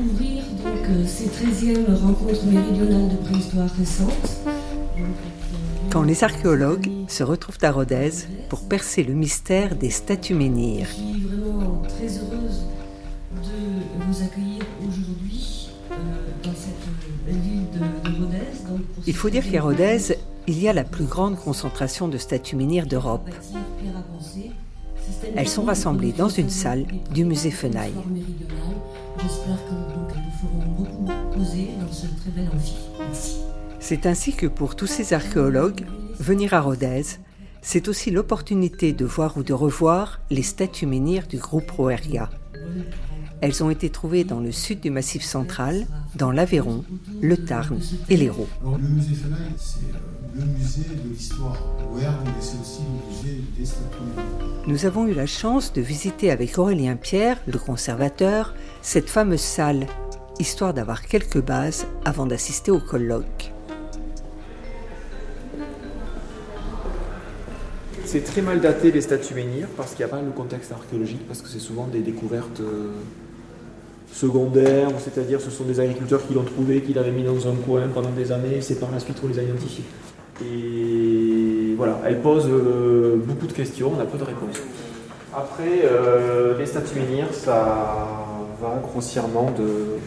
ouvrir donc euh, ces 13e rencontres méridionales de préhistoire récente. Quand les archéologues se retrouvent à Rodez pour percer le mystère des statues menhirs. Je suis vraiment très heureuse de vous accueillir aujourd'hui euh, dans cette belle ville de, de Rodez. Il faut dire qu'à Rodez, il y a la plus grande concentration de statues menhirs d'Europe. Elles sont rassemblées dans une salle du musée Fenaille. C'est ainsi que pour tous ces archéologues, venir à Rodez, c'est aussi l'opportunité de voir ou de revoir les statues menhirs du groupe Roeria. Elles ont été trouvées dans le sud du Massif central, dans l'Aveyron, le Tarn et l'Hérault. Euh, le musée de l'histoire rouergue, mais c'est aussi le musée des statues. Nous avons eu la chance de visiter avec Aurélien Pierre, le conservateur, cette fameuse salle, histoire d'avoir quelques bases avant d'assister au colloque. C'est très mal daté les statues menhirs parce qu'il n'y a pas le contexte archéologique, parce que c'est souvent des découvertes euh, secondaires, c'est-à-dire ce sont des agriculteurs qui l'ont trouvé, qui l'avaient mis dans un coin pendant des années, et c'est par la suite qu'on les a identifiés. Et voilà, elle pose euh, beaucoup de questions, on a peu de réponses. Après, euh, les statues menhirs, ça va grossièrement de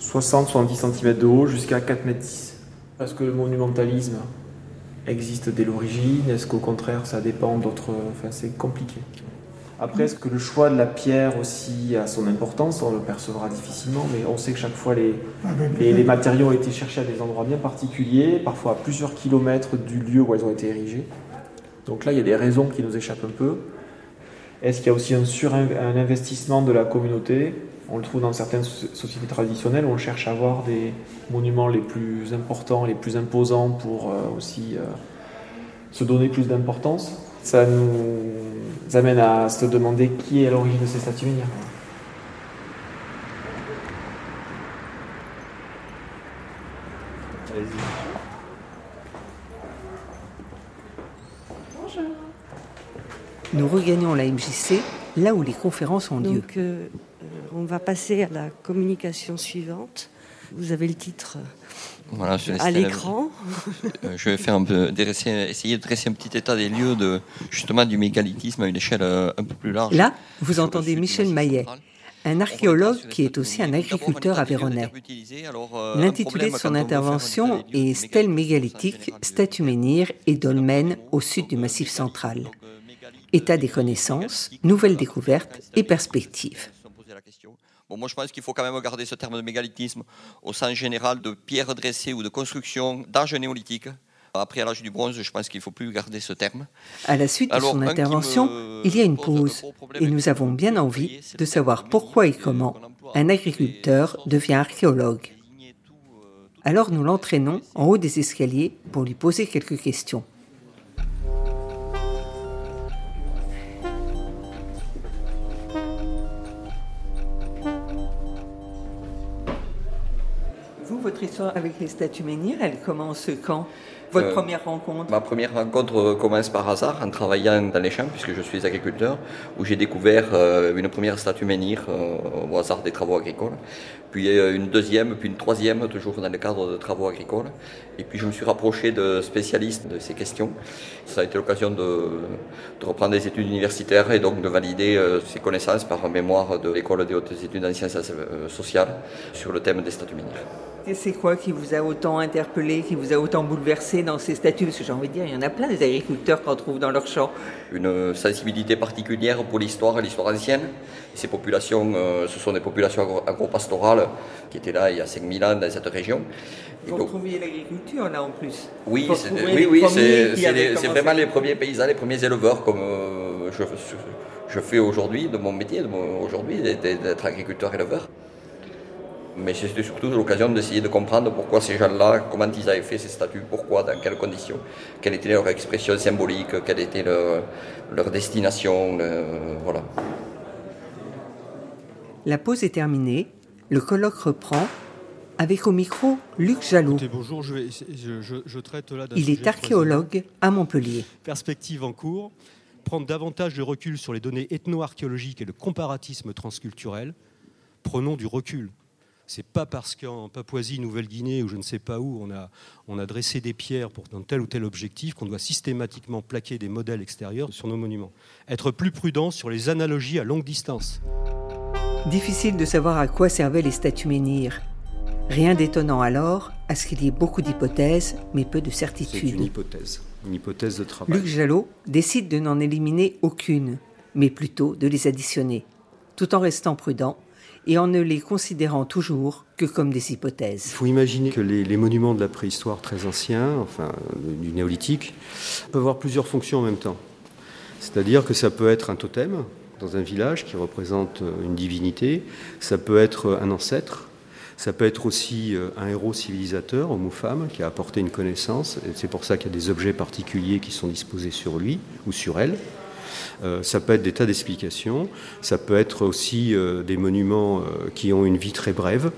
60-70 cm de haut jusqu'à 4 m 10. Est-ce que le monumentalisme existe dès l'origine Est-ce qu'au contraire ça dépend d'autres... Enfin c'est compliqué. Après, est-ce que le choix de la pierre aussi a son importance? On le percevra difficilement, mais on sait que chaque fois les, les, les matériaux ont été cherchés à des endroits bien particuliers, parfois à plusieurs kilomètres du lieu où elles ont été érigées. Donc là, il y a des raisons qui nous échappent un peu. Est-ce qu'il y a aussi un surinvestissement de la communauté? On le trouve dans certaines so- sociétés traditionnelles où on cherche à avoir des monuments les plus importants, les plus imposants pour euh, aussi euh, se donner plus d'importance. Ça nous amène à se demander qui est à l'origine de ces statues menhirs. Nous regagnons la MJC, là où les conférences ont lieu. Donc, euh, euh, on va passer à la communication suivante. Vous avez le titre Voilà, je, laisse à l'écran. Euh, je vais faire un peu, essayer de dresser un petit état des lieux de, justement du mégalithisme à une échelle euh, un peu plus large. Là, vous Sur entendez Michel Maillet, un archéologue qui est statues aussi un menhirs. Agriculteur on a des lieux aveyronnais. utilisés. Alors, euh, un L'intitulé de son intervention est de Stèle mégalithisme, mégalithique, en général, statue menhir et dolmen au sud du Massif central. Euh, État des euh, connaissances, nouvelles découvertes et statues perspectives. Question. Bon, moi, je pense qu'il faut quand même garder ce terme de mégalithisme au sens général de pierre dressée ou de construction d'âge néolithique. Après, à l'âge du bronze, je pense qu'il ne faut plus garder ce terme. À la suite de son intervention, il y a une pause et nous avons bien envie de savoir pourquoi et comment un agriculteur devient de- archéologue. euh, Alors nous l'entraînons en haut des escaliers pour lui poser quelques questions. Votre histoire avec les statues menhirs, elle commence quand? Votre Euh, première rencontre Ma première rencontre euh, commence par hasard en travaillant dans les champs, puisque je suis agriculteur, où j'ai découvert euh, une première statue menhir au hasard des travaux agricoles, puis une deuxième, puis une troisième, toujours dans le cadre de travaux agricoles. Et puis je me suis rapproché de spécialistes de ces questions. Ça a été l'occasion de, de reprendre des études universitaires et donc de valider ces connaissances par mémoire de l'école des hautes études en sciences sociales sur le thème des statues menhirs. Et c'est quoi qui vous a autant interpellé, qui vous a autant bouleversé dans ces statues Parce que j'ai envie de dire, il y en a plein des agriculteurs qu'on trouve dans leurs champs. une sensibilité particulière pour l'histoire, l'histoire ancienne. Ces populations, euh, ce sont des populations agro- agro-pastorales qui étaient là il y a 5000 ans dans cette région. Vous retrouviez l'agriculture là en plus. oui, c'est oui, vraiment les premiers paysans, les premiers éleveurs comme euh, je, je fais aujourd'hui de mon métier, aujourd'hui, d'être d'être agriculteur-éleveur. Mais c'était surtout l'occasion d'essayer de comprendre pourquoi ces gens-là, comment ils avaient fait ces statues, pourquoi, dans quelles conditions, quelle était leur expression symbolique, quelle était leur, leur destination, le- voilà. La pause est terminée, le colloque reprend, avec au micro Luc Jalot. Écoutez, bonjour, je, vais- je- je- je traite là Il est archéologue à Montpellier. perspective en cours. prendre davantage de recul sur les données ethno-archéologiques et le comparatisme transculturel, prenons du recul. C'est pas parce qu'en Papouasie, Nouvelle-Guinée ou je ne sais pas où, on a, on a dressé des pierres pour tel ou tel objectif qu'on doit systématiquement plaquer des modèles extérieurs sur nos monuments. Être plus prudent sur les analogies à longue distance. Difficile de savoir à quoi servaient les statues menhirs. Rien d'étonnant alors à ce qu'il y ait beaucoup d'hypothèses, mais peu de certitudes. C'est une hypothèse, une hypothèse de travail. Luc Jalot décide de n'en éliminer aucune, mais plutôt de les additionner, tout en restant prudent et en ne les considérant toujours que comme des hypothèses. Il faut imaginer que les, monuments de la préhistoire très anciens, enfin du néolithique, peuvent avoir plusieurs fonctions en même temps. C'est-à-dire que ça peut être un totem dans un village qui représente une divinité, ça peut être un ancêtre, ça peut être aussi euh, un héros civilisateur, homme ou femme, qui a apporté une connaissance. Et c'est pour ça qu'il y a des objets particuliers qui sont disposés sur lui ou sur elle. Euh, ça peut être des tas d'explications. Ça peut être aussi euh, des monuments qui ont une vie très brève,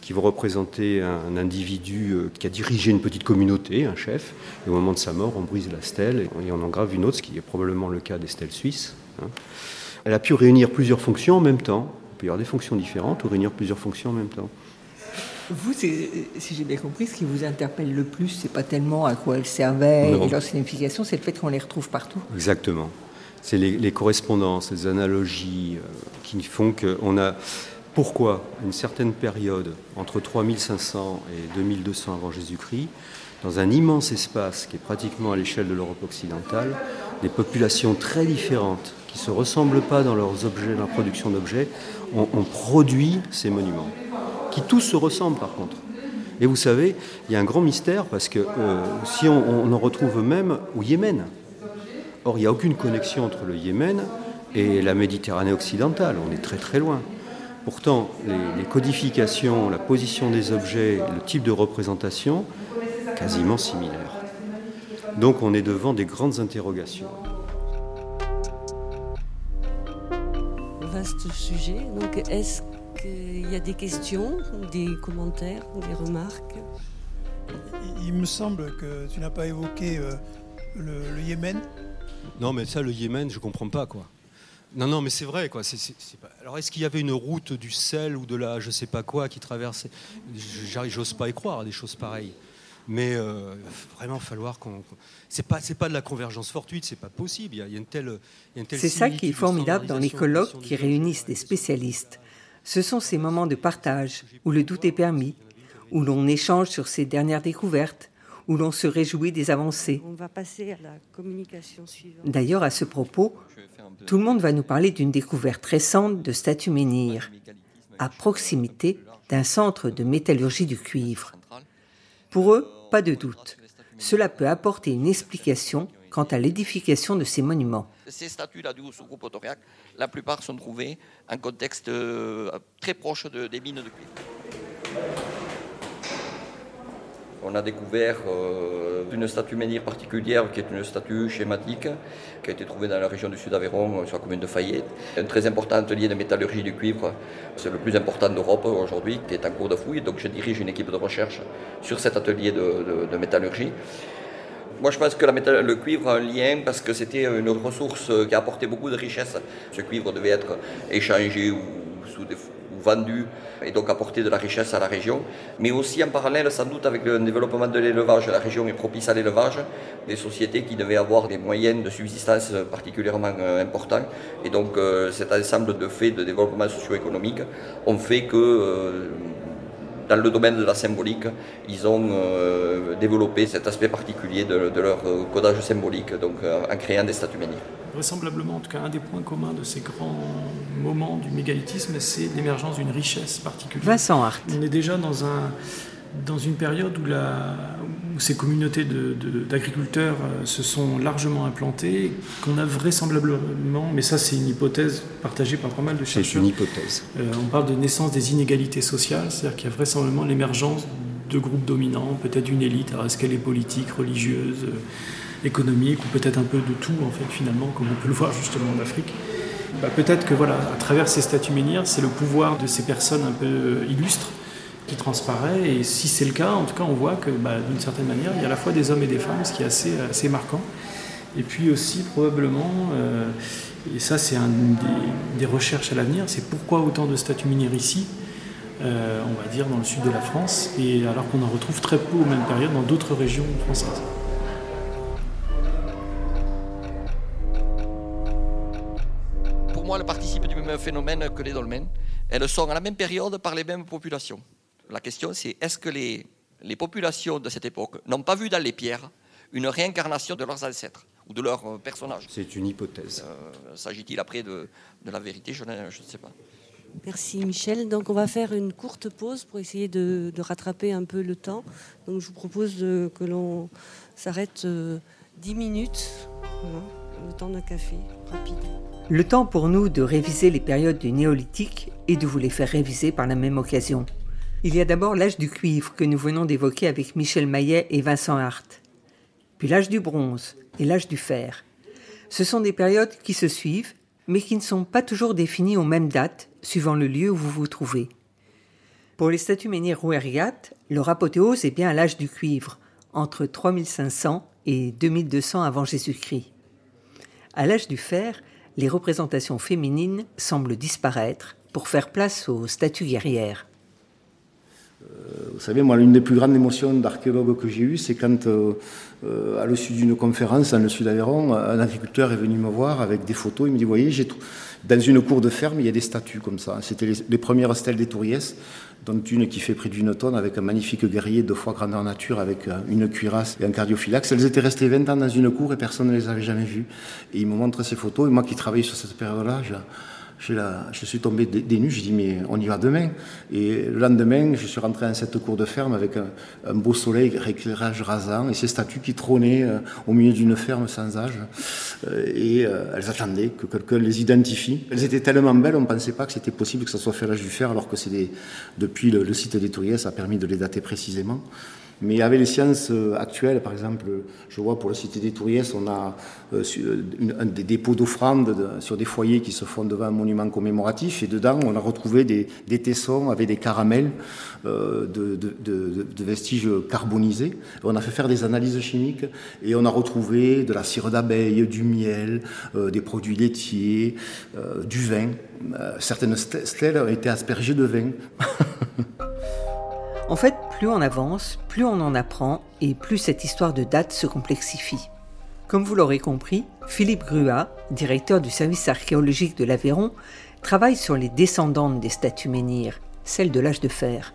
qui vont représenter un individu qui a dirigé une petite communauté, un chef. Et au moment de sa mort, on brise la stèle et on engrave une autre, ce qui est probablement le cas des stèles suisses. Hein. Elle a pu réunir plusieurs fonctions en même temps. Il peut y avoir des fonctions différentes ou réunir plusieurs fonctions en même temps. Vous, si j'ai bien compris, ce qui vous interpelle le plus, c'est pas tellement à quoi elles servaient et leur signification, c'est le fait qu'on les retrouve partout. Exactement. C'est les, correspondances, les analogies euh, qui font qu'on a. Pourquoi une certaine période, entre 3500 et 2200 avant Jésus-Christ, dans un immense espace qui est pratiquement à l'échelle de l'Europe occidentale, des populations très différentes, qui ne se ressemblent pas dans leurs objets, dans leur production d'objets, ont produit ces monuments qui tous se ressemblent par contre. Et vous savez, il y a un grand mystère parce que euh, si on, en retrouve même au Yémen. Or, il n'y a aucune connexion entre le Yémen et la Méditerranée occidentale. On est très très loin. Pourtant, les, codifications, la position des objets, le type de représentation, quasiment similaires. Donc on est devant des grandes interrogations. Vaste sujet. Donc est-ce il y a des questions, des commentaires, des remarques? Il me semble que tu n'as pas évoqué euh, le, Yémen. Non, mais ça, le Yémen, je comprends pas, quoi. Non, non, mais c'est vrai, quoi. Alors, est-ce qu'il y avait une route du sel ou de la je sais pas quoi qui traversait J'ose pas y croire à des choses pareilles. Mais euh, vraiment falloir qu'on. C'est pas, c'est pas de la convergence fortuite, c'est pas possible. Il y a, une telle, telle C'est ça qui est formidable dans les colloques qui réunissent des spécialistes. Ce sont ces moments de partage où le doute est permis, où l'on échange sur ses dernières découvertes, où l'on se réjouit des avancées. On va passer à la communication suivante. D'ailleurs, à ce propos, tout le monde va nous parler d'une découverte récente de statues menhirs, à proximité d'un centre de métallurgie du cuivre. Pour eux, pas de doute. Cela peut apporter une explication quant à l'édification de ces monuments. Ces statues-là du groupe Autoriac, la plupart sont trouvées en contexte euh, très proche des mines de cuivre. On a découvert euh, une statue menhir particulière qui est une statue schématique qui a été trouvée dans la région du Sud-Aveyron, sur la commune de Fayette. Un très important atelier de métallurgie du cuivre, c'est le plus important d'Europe aujourd'hui, qui est en cours de fouille. Donc je dirige une équipe de recherche sur cet atelier de métallurgie. Moi, je pense que le cuivre a un lien parce que c'était une ressource qui a apporté beaucoup de richesses. Ce cuivre devait être échangé ou, vendu et donc apporter de la richesse à la région. Mais aussi en parallèle, sans doute, avec le développement de l'élevage, la région est propice à l'élevage, des sociétés qui devaient avoir des moyens de subsistance particulièrement euh, importants. Et donc, euh, cet ensemble de faits de développement socio-économique ont fait que euh, dans le domaine de la symbolique, ils ont développé cet aspect particulier de, leur codage symbolique, donc en créant des statues menhirs. Vraisemblablement, en tout cas, un des points communs de ces grands moments du mégalithisme, c'est l'émergence d'une richesse particulière. Vincent Hart. On est déjà dans un dans une période où, la, ces communautés d'agriculteurs euh, se sont largement implantées, qu'on a vraisemblablement, mais ça c'est une hypothèse partagée par pas mal de chercheurs. C'est une hypothèse. Euh, on parle de naissance des inégalités sociales, c'est-à-dire qu'il y a vraisemblablement l'émergence de groupes dominants, peut-être d'une élite, alors est-ce qu'elle est politique, religieuse, euh, économique, ou peut-être un peu de tout en fait finalement, comme on peut le voir justement en Afrique. Bah, peut-être que voilà, à travers ces statues menhirs, c'est le pouvoir de ces personnes un peu illustres qui transparaît. Et si c'est le cas, en tout cas, on voit que bah, d'une certaine manière, il y a à la fois des hommes et des femmes, ce qui est assez, assez marquant. Et puis aussi probablement, euh, et ça c'est un des, des, recherches à l'avenir, c'est pourquoi autant de statues minières ici, euh, on va dire dans le sud de la France, et alors qu'on en retrouve très peu aux mêmes périodes dans d'autres régions françaises. Pour moi, elles participent du même phénomène que les dolmens. Elles sont à la même période par les mêmes populations. La question c'est est-ce que les, les populations de cette époque n'ont pas vu dans les pierres une réincarnation de leurs ancêtres ou de leurs personnages? C'est une hypothèse. Euh, S'agit-il après de, de, la vérité? Je ne, je ne sais pas. Merci Michel. Donc on va faire une courte pause pour essayer de, de rattraper un peu le temps. Donc je vous propose de, que l'on s'arrête euh, 10 minutes, voilà, le temps d'un café rapide. Le temps pour nous de réviser les périodes du néolithique et de vous les faire réviser par la même occasion. Il y a d'abord l'âge du cuivre que nous venons d'évoquer avec Michel Maillet et Vincent Hart. Puis l'âge du bronze et l'âge du fer. Ce sont des périodes qui se suivent, mais qui ne sont pas toujours définies aux mêmes dates, suivant le lieu où vous vous trouvez. Pour les statues menhirs Rouergat, leur apothéose est bien à l'âge du cuivre, entre 3500 et 2200 avant Jésus-Christ. À l'âge du fer, les représentations féminines semblent disparaître pour faire place aux statues guerrières. Vous savez, moi, l'une des plus grandes émotions d'archéologue que j'ai eues, c'est quand, euh, à l'issue d'une conférence dans le sud d'Aveyron, un agriculteur est venu me voir avec des photos. Il me dit, voyez, j'ai dans une cour de ferme, il y a des statues comme ça. C'était les, les, premières stèles des Touriès, dont une qui fait près d'une tonne, avec un magnifique guerrier de fois grandeur nature, avec une cuirasse et un cardiophylax. Elles étaient restées 20 ans dans une cour et personne ne les avait jamais vues. Et il me montre ces photos. Et moi qui travaillais sur cette période-là, je, je, je, suis tombé des je dis mais on y va demain. Et le lendemain, je suis rentré dans cette cour de ferme avec un, beau soleil, éclairage rasant, et ces statues qui trônaient euh, au milieu d'une ferme sans âge. Euh, et euh, elles attendaient que quelqu'un les identifie. Elles étaient tellement belles, on ne pensait pas que c'était possible que ça soit fait à l'âge du fer, alors que c'est depuis le, le, site des Touriers, ça a permis de les dater précisément. Mais avec les sciences actuelles, par exemple, je vois pour la Cité des Touriès, on a euh, un, des dépôts d'offrandes de, sur des foyers qui se font devant un monument commémoratif. Et dedans, on a retrouvé des, tessons avec des caramels euh, de, de, vestiges carbonisés. On a fait faire des analyses chimiques et on a retrouvé de la cire d'abeille, du miel, euh, des produits laitiers, euh, du vin. certaines stèles ont été aspergées de vin. En fait, plus on avance, plus on en apprend et plus cette histoire de date se complexifie. Comme vous l'aurez compris, Philippe Grua, directeur du service archéologique de l'Aveyron, travaille sur les descendantes des statues menhirs, celles de l'âge de fer.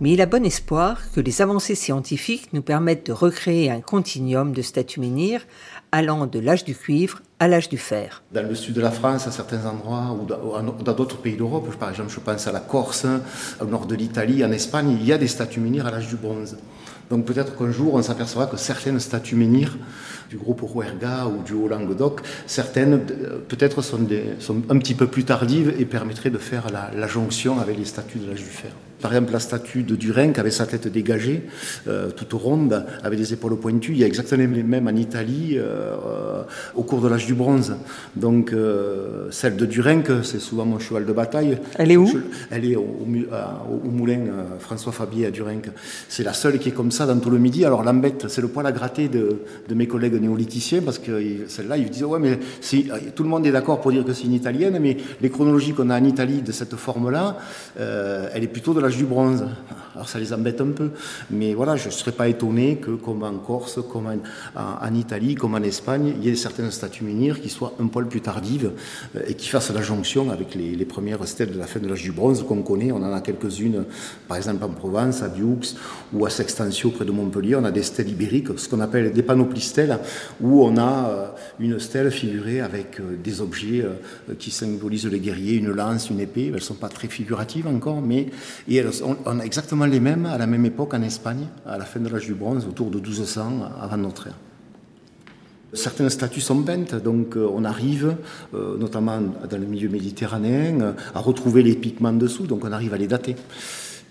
Mais il a bon espoir que les avancées scientifiques nous permettent de recréer un continuum de statues menhirs allant de l'âge du cuivre à l'âge du fer. Dans le sud de la France, à certains endroits, ou dans d'autres pays d'Europe, par exemple, je pense à la Corse, au nord de l'Italie, en Espagne, il y a des statues menhirs à l'âge du bronze. Donc peut-être qu'un jour, on s'apercevra que certaines statues menhirs du groupe Rouerga ou du Haut-Languedoc, certaines peut-être sont, sont, un petit peu plus tardives et permettraient de faire la, la jonction avec les statues de l'âge du fer. Par exemple, la statue de Durin, qui avait sa tête dégagée, euh, toute ronde, avec des épaules pointues, il y a exactement les mêmes en Italie euh, au cours de l'âge du bronze. Donc, euh, celle de Durin, c'est souvent mon cheval de bataille. Elle est où? Je, Elle est au, au, au moulin François Fabier à Durin. C'est la seule qui est comme ça dans tout le midi. Alors, l'embête, c'est le poil à gratter de, de mes collègues néolithiciens, parce que celle-là, ils disent Ouais, mais tout le monde est d'accord pour dire que c'est une italienne, mais les chronologies qu'on a en Italie de cette forme-là, elle est plutôt de l'âge du bronze. Alors ça les embête un peu, mais voilà, je ne serais pas étonné que, comme en Corse, comme en, Italie, comme en Espagne, il y ait certaines statues menhirs qui soient un poil plus tardives euh, et qui fassent la jonction avec les, premières stèles de la fin de l'âge du bronze qu'on connaît. On en a quelques-unes, par exemple en Provence, à Bioux ou à Sextantio près de Montpellier. On a des stèles ibériques, ce qu'on appelle des panoplistèles, où on a euh, une stèle figurée avec euh, des objets qui symbolisent les guerriers, une lance, une épée. Elles ne sont pas très figuratives encore, mais elles, on a exactement les mêmes à la même époque en Espagne, à la fin de l'âge du bronze, autour de 1200 avant notre ère. Certaines statues sont peintes, donc euh, on arrive, euh, notamment dans le milieu méditerranéen, euh, à retrouver les pigments dessous, donc on arrive à les dater.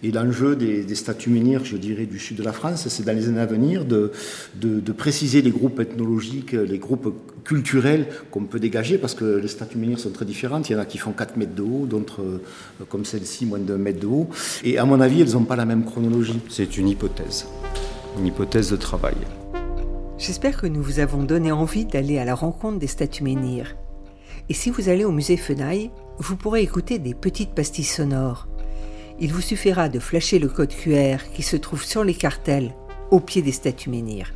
Et l'enjeu des, des, statues menhirs, je dirais, du sud de la France, c'est dans les années à venir de, de, de, préciser les groupes ethnologiques, les groupes culturels qu'on peut dégager, parce que les statues menhirs sont très différentes. Il y en a qui font 4 mètres de haut, d'autres, comme celle-ci, moins d'un mètre de haut. Et à mon avis, elles n'ont pas la même chronologie. C'est une hypothèse, une hypothèse de travail. J'espère que nous vous avons donné envie d'aller à la rencontre des statues menhirs. Et si vous allez au musée Fenaille, vous pourrez écouter des petites pastilles sonores. Il vous suffira de flasher le code QR qui se trouve sur les cartels au pied des statues menhirs.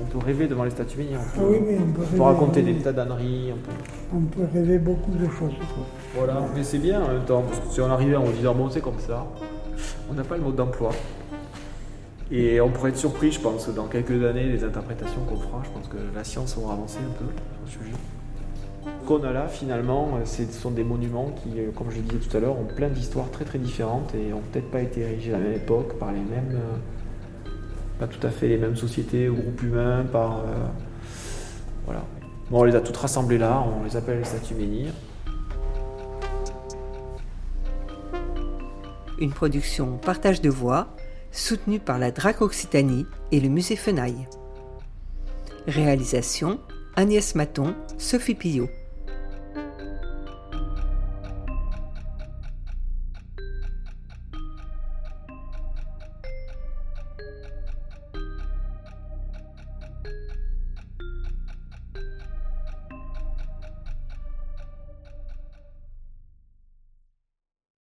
On peut rêver devant les statues menhirs. On Ah peut, oui, mais on peut on peut raconter oui. des tas d'âneries. On peut... On peut rêver beaucoup de choses. Voilà, mais c'est bien en même temps, parce que si on arrivait en disant bon, c'est comme ça, on n'a pas le mode d'emploi. Et on pourrait être surpris, je pense, dans quelques années, des interprétations qu'on fera. Je pense que la science aura avancé un peu sur le sujet. Là, finalement, euh, ce sont des monuments qui, euh, comme je le disais tout à l'heure, ont plein d'histoires très très différentes et ont peut-être pas été érigés à la même époque, par les mêmes. euh, pas tout à fait les mêmes sociétés ou groupes humains, par. voilà. Bon, on les a toutes rassemblées là, on les appelle les statues menhirs. Une production partage de voix soutenue par la DRAC Occitanie et le musée Fenaille. Réalisation Agnès Maton, Sophie Pillot.